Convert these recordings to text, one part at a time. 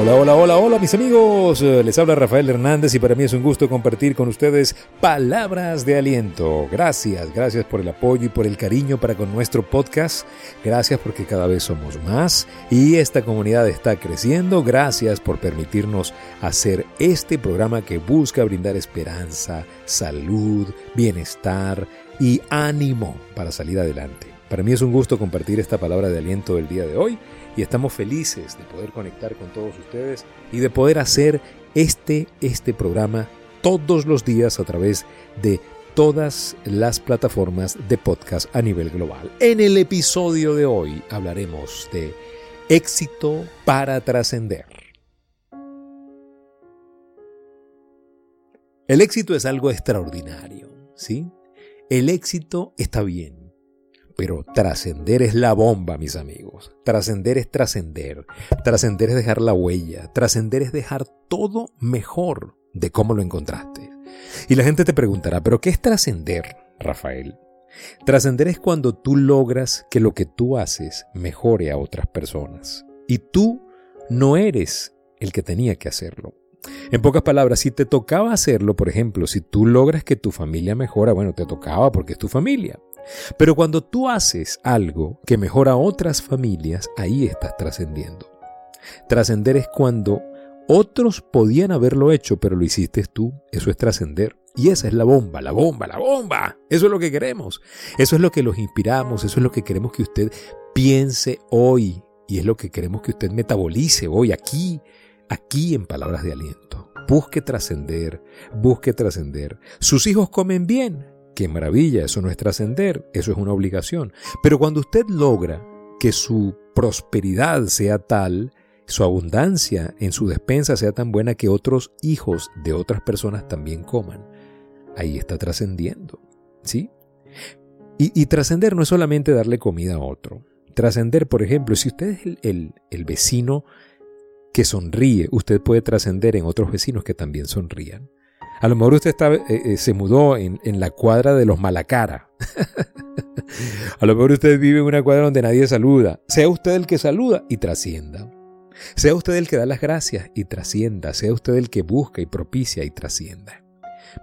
Hola, hola, hola, hola mis amigos. Les habla Rafael Hernández y para mí es un gusto compartir con ustedes palabras de aliento. Gracias, gracias por el apoyo y por el cariño para con nuestro podcast. Gracias porque cada vez somos más y esta comunidad está creciendo. Gracias por permitirnos hacer este programa que busca brindar esperanza, salud, bienestar y ánimo para salir adelante. Para mí es un gusto compartir esta palabra de aliento del día de hoy y estamos felices de poder conectar con todos ustedes y de poder hacer este, este programa todos los días a través de todas las plataformas de podcast a nivel global. En el episodio de hoy hablaremos de éxito para trascender. El éxito es algo extraordinario, ¿sí? El éxito está bien, pero trascender es la bomba, mis amigos. Trascender es trascender. Trascender es dejar la huella. Trascender es dejar todo mejor de cómo lo encontraste. Y la gente te preguntará, ¿pero qué es trascender, Rafael? Trascender es cuando tú logras que lo que tú haces mejore a otras personas. Y tú no eres el que tenía que hacerlo. En pocas palabras, si te tocaba hacerlo, por ejemplo, si tú logras que tu familia mejora, bueno, te tocaba porque es tu familia. Pero cuando tú haces algo que mejora a otras familias, ahí estás trascendiendo. Trascender es cuando otros podían haberlo hecho, pero lo hiciste tú. Eso es trascender. Y esa es la bomba, la bomba, la bomba. Eso es lo que queremos. Eso es lo que los inspiramos. Eso es lo que queremos que usted piense hoy. Y es lo que queremos que usted metabolice hoy, aquí, aquí en palabras de aliento. Busque trascender, busque trascender. Sus hijos comen bien, qué maravilla, eso no es trascender, eso es una obligación. Pero cuando usted logra que su prosperidad sea tal, su abundancia en su despensa sea tan buena que otros hijos de otras personas también coman, ahí está trascendiendo. ¿Sí? Y, trascender no es solamente darle comida a otro. Trascender, por ejemplo, si usted es el, el vecino que sonríe, usted puede trascender en otros vecinos que también sonrían. A lo mejor usted está, eh, eh, se mudó en, en, la cuadra de los Malacara. a lo mejor usted vive en una cuadra donde nadie saluda. Sea usted el que saluda y trascienda. Sea usted el que da las gracias y trascienda. Sea usted el que busca y propicia y trascienda.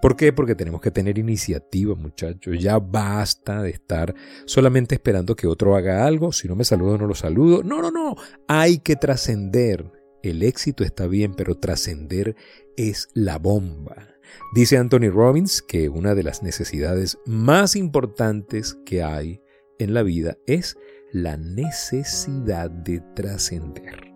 ¿Por qué? Porque tenemos que tener iniciativa, muchachos. Ya basta de estar solamente esperando que otro haga algo. Si no me saludo, no lo saludo. No, no, no. Hay que trascender. El éxito está bien, pero trascender es la bomba. Dice Anthony Robbins que una de las necesidades más importantes que hay en la vida es la necesidad de trascender.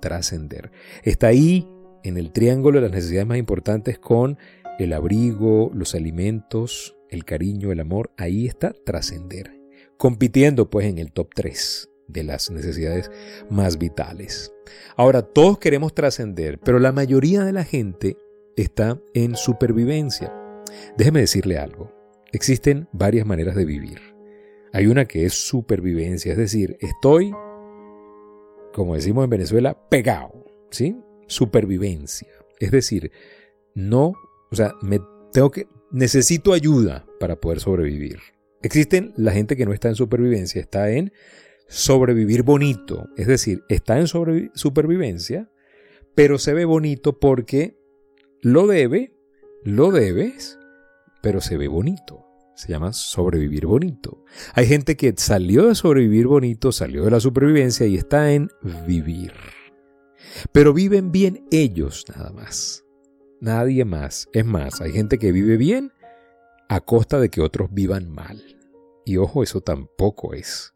Trascender. Está ahí en el triángulo de las necesidades más importantes con el abrigo, los alimentos, el cariño, el amor. Ahí está trascender. Compitiendo pues en el top 3 de las necesidades más vitales. Ahora, todos queremos trascender, pero la mayoría de la gente está en supervivencia. Déjeme decirle algo. Existen varias maneras de vivir. Hay una que es supervivencia, es decir, estoy, como decimos en Venezuela, pegado, ¿sí? Supervivencia. Es decir, no, o sea, me tengo que, necesito ayuda para poder sobrevivir. Existen la gente que no está en supervivencia, está en sobrevivir bonito, es decir, está en supervivencia, pero se ve bonito porque lo debe, lo debes, pero se ve bonito. Se llama sobrevivir bonito. Hay gente que salió de sobrevivir bonito, salió de la supervivencia y está en vivir. Pero viven bien ellos nada más. Nadie más. Es más, hay gente que vive bien a costa de que otros vivan mal. Y ojo, eso tampoco es.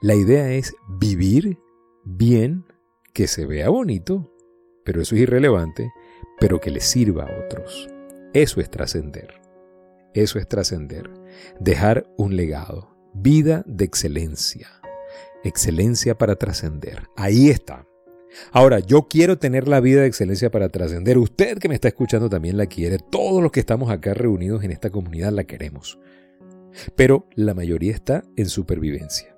La idea es vivir bien, que se vea bonito, pero eso es irrelevante, pero que le sirva a otros. Eso es trascender. Eso es trascender. Dejar un legado. Vida de excelencia. Excelencia para trascender. Ahí está. Ahora, yo quiero tener la vida de excelencia para trascender. Usted que me está escuchando también la quiere. Todos los que estamos acá reunidos en esta comunidad la queremos. Pero la mayoría está en supervivencia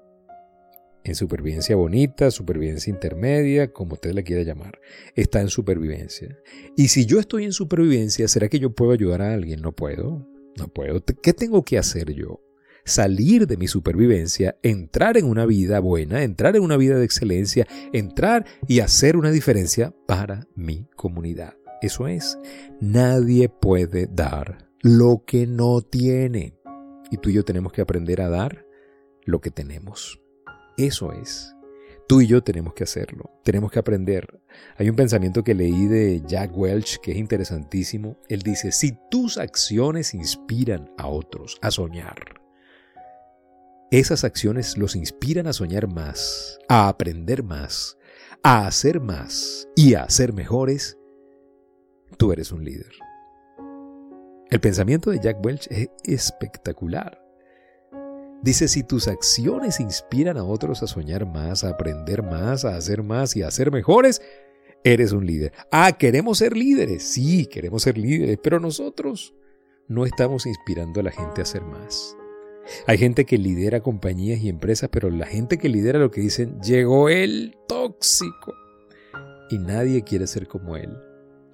en supervivencia bonita, supervivencia intermedia, como usted le quiera llamar, está en supervivencia. Y si yo estoy en supervivencia, ¿será que yo puedo ayudar a alguien? No puedo, no puedo. ¿Qué tengo que hacer yo? salir de mi supervivencia, entrar en una vida buena, entrar en una vida de excelencia, entrar y hacer una diferencia para mi comunidad. Eso es, nadie puede dar lo que no tiene. Y tú y yo tenemos que aprender a dar lo que tenemos. Eso es. Tú y yo tenemos que hacerlo, tenemos que aprender. Hay un pensamiento que leí de Jack Welch que es interesantísimo. Él dice, si tus acciones inspiran a otros a soñar, esas acciones los inspiran a soñar más, a aprender más, a hacer más y a ser mejores, tú eres un líder. El pensamiento de Jack Welch es espectacular. Dice, si tus acciones inspiran a otros a soñar más, a aprender más, a hacer más y a ser mejores, eres un líder. Ah, queremos ser líderes. Sí, queremos ser líderes, pero nosotros no estamos inspirando a la gente a hacer más. Hay gente que lidera compañías y empresas, pero la gente que lidera lo que dicen, llegó el tóxico. Y nadie quiere ser como él.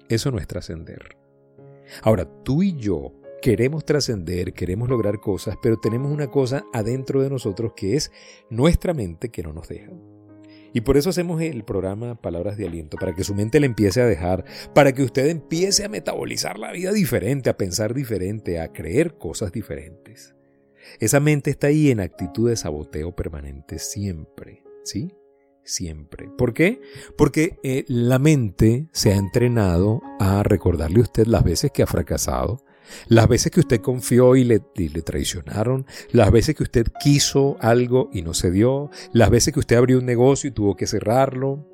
Eso no es trascender. Ahora, tú y yo queremos trascender, queremos lograr cosas, pero tenemos una cosa adentro de nosotros que es nuestra mente que no nos deja. Y por eso hacemos el programa Palabras de Aliento, para que su mente le empiece a dejar, para que usted empiece a metabolizar la vida diferente, a pensar diferente, a creer cosas diferentes. Esa mente está ahí en actitud de saboteo permanente siempre, ¿sí? siempre. ¿Por qué? Porque eh, la mente se ha entrenado a recordarle a usted las veces que ha fracasado, las veces que usted confió y le, le, traicionaron, las veces que usted quiso algo y no se dio, las veces que usted abrió un negocio y tuvo que cerrarlo,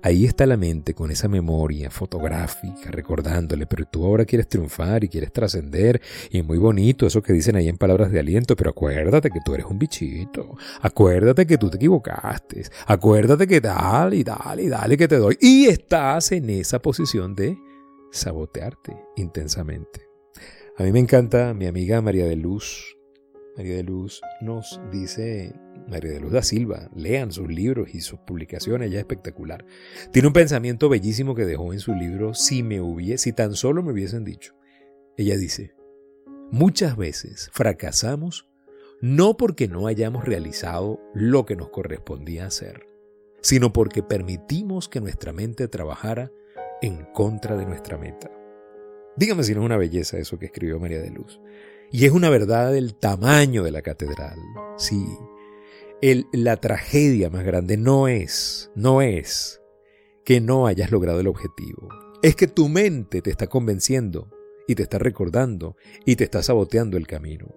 Ahí está la mente con esa memoria fotográfica, recordándole, pero tú ahora quieres triunfar y quieres trascender, y es muy bonito eso que dicen ahí en palabras de aliento, pero acuérdate que tú eres un bichito, acuérdate que tú te equivocaste, acuérdate que dale y dale y dale que te doy, y estás en esa posición de sabotearte intensamente. A mí me encanta mi amiga María de Luz. María de Luz nos dice María de Luz da Silva. Lean sus libros y sus publicaciones, ya espectacular. Tiene un pensamiento bellísimo que dejó en su libro Si me hubiese, si tan solo me hubiesen dicho. Ella dice, muchas veces fracasamos no porque no hayamos realizado lo que nos correspondía hacer, sino porque permitimos que nuestra mente trabajara en contra de nuestra meta. Dígame si no es una belleza eso que escribió María de Luz. Y es una verdad del tamaño de la catedral. Sí, la tragedia más grande no es, no es que no hayas logrado el objetivo. Es que tu mente te está convenciendo y te está recordando y te está saboteando el camino.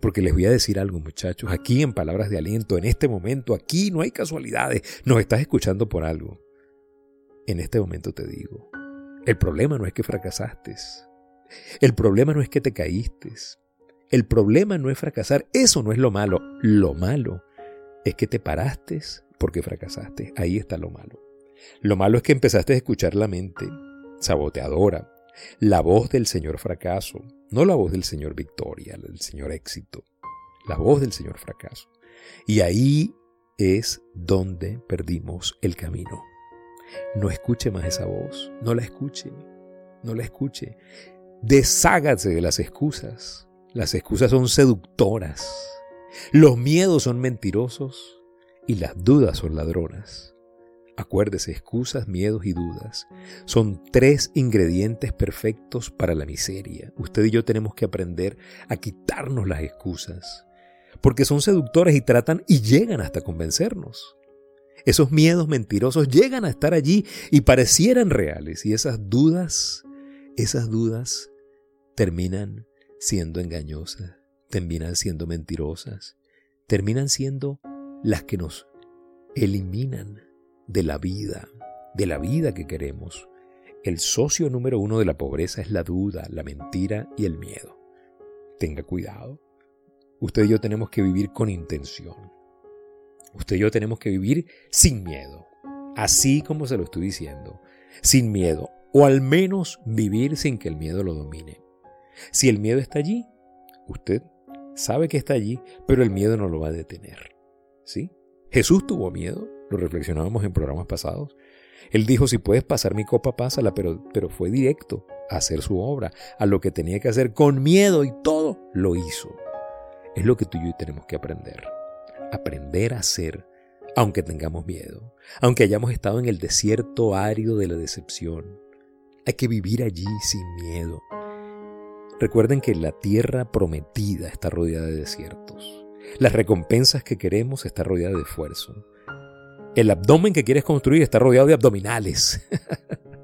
Porque les voy a decir algo, muchachos, aquí en palabras de aliento, en este momento, aquí no hay casualidades, nos estás escuchando por algo. En este momento te digo, el problema no es que fracasaste, el problema no es que te caíste, el problema no es fracasar, eso no es lo malo, lo malo es que te paraste porque fracasaste. Ahí está lo malo. Lo malo es que empezaste a escuchar la mente saboteadora, la voz del Señor fracaso, no la voz del Señor victoria, del Señor éxito, la voz del Señor fracaso. Y ahí es donde perdimos el camino. No escuche más esa voz, no la escuche, no la escuche. Deshágase de las excusas. Las excusas son seductoras. Los miedos son mentirosos y las dudas son ladronas. Acuérdese, excusas, miedos y dudas son tres ingredientes perfectos para la miseria. Usted y yo tenemos que aprender a quitarnos las excusas, porque son seductores y tratan y llegan hasta convencernos. Esos miedos mentirosos llegan a estar allí y parecieran reales y esas dudas, esas dudas terminan siendo engañosas terminan siendo mentirosas, terminan siendo las que nos eliminan de la vida, de la vida que queremos. El socio número uno de la pobreza es la duda, la mentira y el miedo. Tenga cuidado. Usted y yo tenemos que vivir con intención. Usted y yo tenemos que vivir sin miedo. Así como se lo estoy diciendo. Sin miedo. O al menos vivir sin que el miedo lo domine. Si el miedo está allí, usted sabe que está allí, pero el miedo no lo va a detener. ¿Sí? Jesús tuvo miedo, lo reflexionábamos en programas pasados. Él dijo, si puedes pasar mi copa, pásala, pero, pero fue directo a hacer su obra, a lo que tenía que hacer con miedo y todo lo hizo. es lo que tú y yo tenemos que aprender. Aprender a ser, aunque tengamos miedo, aunque hayamos estado en el desierto árido de la decepción. Hay que vivir allí sin miedo. Recuerden que la tierra prometida está rodeada de desiertos. Las recompensas que queremos está rodeada de esfuerzo. El abdomen que quieres construir está rodeado de abdominales.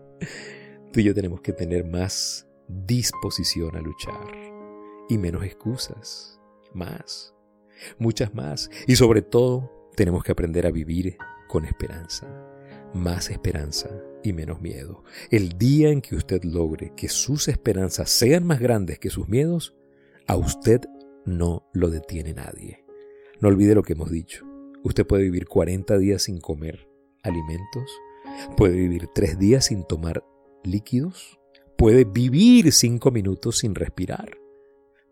Tú y yo tenemos que tener más disposición a luchar y menos excusas, más, muchas más. Y sobre todo, tenemos que aprender a vivir con esperanza, más esperanza y menos miedo. El día en que usted logre que sus esperanzas sean más grandes que sus miedos, a usted no lo detiene nadie. No olvide lo que hemos dicho. Usted puede vivir 40 días sin comer alimentos, puede vivir 3 días sin tomar líquidos, puede vivir 5 minutos sin respirar,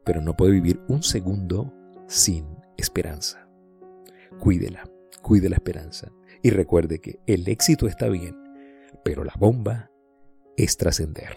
pero no puede vivir un segundo sin esperanza. Cuídela, cuide la esperanza y recuerde que el éxito está bien, pero la bomba es trascender.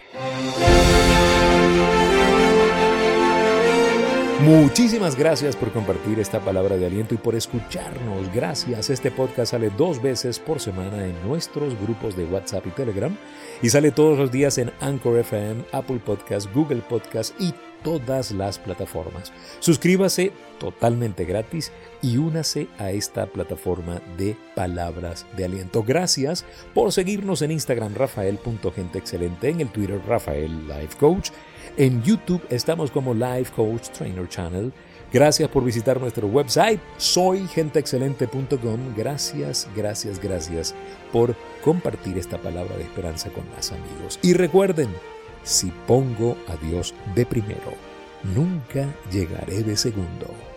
Muchísimas gracias por compartir esta palabra de aliento y por escucharnos. Gracias. Este podcast sale dos veces por semana en nuestros grupos de WhatsApp y Telegram y sale todos los días en Anchor FM, Apple Podcast, Google Podcast y todas las plataformas. Suscríbase totalmente gratis y únase a esta plataforma de palabras de aliento. Gracias por seguirnos en Instagram rafael.genteexcelente, en el Twitter Rafael Life Coach en YouTube estamos como Life Coach Trainer Channel. Gracias por visitar nuestro website soygenteexcelente.com. Gracias, gracias, gracias por compartir esta palabra de esperanza con más amigos. Y recuerden, si pongo a Dios de primero, nunca llegaré de segundo.